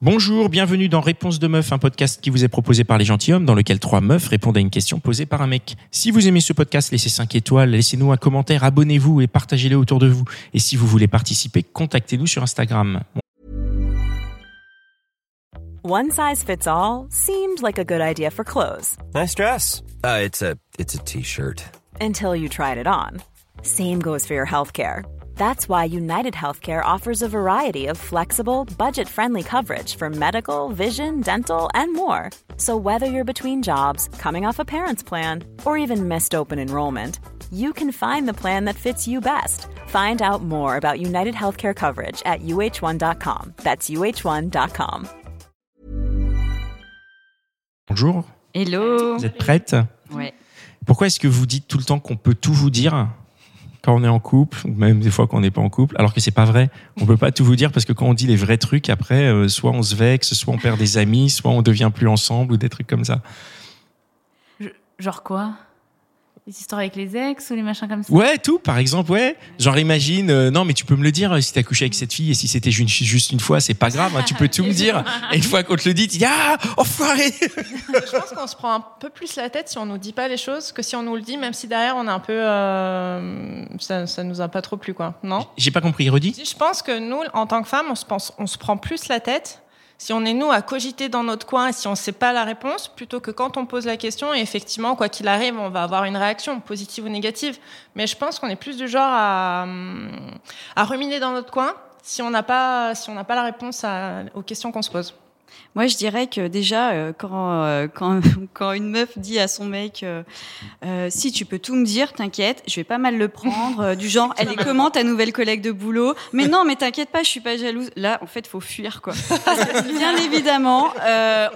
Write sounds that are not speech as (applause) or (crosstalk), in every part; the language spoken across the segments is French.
Bonjour, bienvenue dans Réponse de Meuf, un podcast qui vous est proposé par les gentilshommes, dans lequel trois meufs répondent à une question posée par un mec. Si vous aimez ce podcast, laissez 5 étoiles, laissez-nous un commentaire, abonnez-vous et partagez-le autour de vous. Et si vous voulez participer, contactez-nous sur Instagram. One size fits all seemed like a good idea for clothes Nice dress. Uh, it's a it's a t-shirt. until you tried it on. Same goes for your healthcare. That's why United Healthcare offers a variety of flexible, budget friendly coverage for medical, vision, dental, and more. So, whether you're between jobs, coming off a parent's plan, or even missed open enrollment, you can find the plan that fits you best. Find out more about United Healthcare coverage at uh1.com. That's uh1.com. Bonjour, Hello. vous êtes prête Ouais. Pourquoi est-ce que vous dites tout le temps qu'on peut tout vous dire quand on est en couple, ou même des fois quand on n'est pas en couple, alors que c'est pas vrai. On peut pas tout vous dire parce que quand on dit les vrais trucs, après, euh, soit on se vexe, soit on perd des amis, soit on devient plus ensemble ou des trucs comme ça. Genre quoi? Les histoires avec les ex ou les machins comme ça? Ouais, tout, par exemple, ouais. Genre, imagine, euh, non, mais tu peux me le dire euh, si t'as couché avec cette fille et si c'était ju- juste une fois, c'est pas grave, hein, tu peux tout me dire. (laughs) Et une fois qu'on te le dit, tu dis, ah, enfoiré (laughs) Je pense qu'on se prend un peu plus la tête si on nous dit pas les choses que si on nous le dit, même si derrière on est un peu, euh, ça, ça nous a pas trop plu, quoi. Non? J'ai pas compris, redis Je pense que nous, en tant que femmes, on se pense, on se prend plus la tête si on est nous à cogiter dans notre coin et si on sait pas la réponse, plutôt que quand on pose la question et effectivement, quoi qu'il arrive, on va avoir une réaction positive ou négative. Mais je pense qu'on est plus du genre à, hum, à ruminer dans notre coin si on n'a pas, si pas la réponse aux questions qu'on se pose. Moi, je dirais que déjà, euh, quand, euh, quand, (laughs) quand une meuf dit à son mec euh, Si tu peux tout me dire, t'inquiète, je vais pas mal le prendre. du genre, (laughs) elle est comment ta nouvelle collègue de boulot? Mais non, mais t'inquiète pas, je suis pas jalouse. Là, en fait, faut fuir, quoi. Parce (laughs) que, bien évidemment,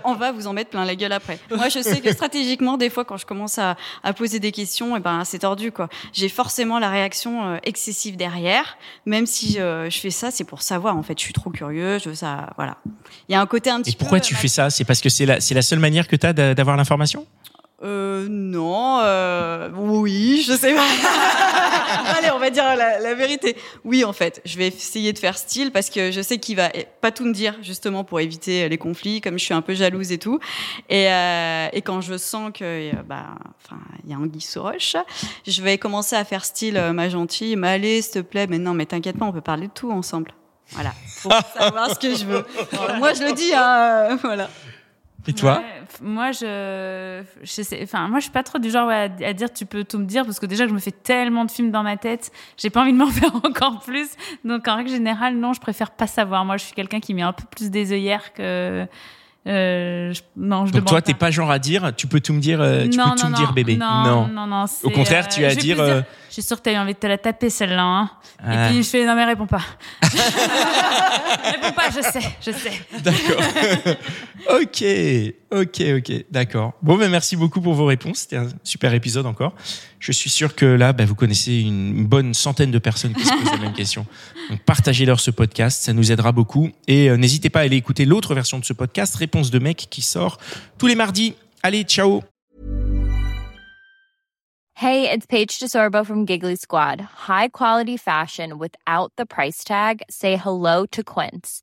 on va vous en mettre plein la gueule après. Moi, je sais que stratégiquement, des fois, quand je commence à, à poser des questions, et ben, c'est tordu, quoi. J'ai forcément la réaction excessive derrière. Même si je fais ça, c'est pour savoir. En fait, je suis trop curieux, je veux ça. Voilà. Il y a un côté un petit Et pourquoi tu euh, fais ça? C'est parce que c'est la, c'est la seule manière que t'as d'a- d'avoir l'information? Euh, non, euh, oui, je sais pas. (laughs) Allez, on va dire la, la vérité. Oui, en fait, je vais essayer de faire style parce que je sais qu'il va pas tout me dire, justement, pour éviter les conflits, comme je suis un peu jalouse et tout. Et, euh, et quand je sens que, euh, bah, enfin, il y a un sous roche, je vais commencer à faire style, euh, ma gentille, mais allez, s'il te plaît, mais non, mais t'inquiète pas, on peut parler de tout ensemble. Voilà. Pour savoir ce que je veux. Alors, moi, je le dis, hein, euh, voilà. Et toi Ouais, Moi, je, je sais, enfin, moi, je suis pas trop du genre ouais, à, à dire tu peux tout me dire parce que déjà, je me fais tellement de films dans ma tête, j'ai pas envie de m'en (laughs) faire encore plus. Donc, en règle générale, non, je préfère pas savoir. Moi, je suis quelqu'un qui met un peu plus des œillères que. Euh, je- non, je Donc toi, t'es pas genre à dire, tu peux tout me dire, euh, tu non, peux tout me dire, bébé. Non, non, non. Au contraire, tu euh, as à dire, euh, Je suis sûre que t'as eu envie de te la taper celle-là. Hein. Ah. Et puis je fais non mais réponds pas. (laughs) réponds pas, je sais, je sais. D'accord. (laughs) ok, ok, ok, d'accord. Bon, ben merci beaucoup pour vos réponses. C'était un super épisode encore. Je suis sûr que là, ben, vous connaissez une bonne centaine de personnes qui se posent la même question. (laughs) Donc partagez-leur ce podcast, ça nous aidera beaucoup. Et euh, n'hésitez pas à aller écouter l'autre version de ce podcast, Réponse de mec, qui sort tous les mardis. Allez, ciao Hey, it's Paige DeSorbo from Giggly Squad. High quality fashion without the price tag. Say hello to Quince.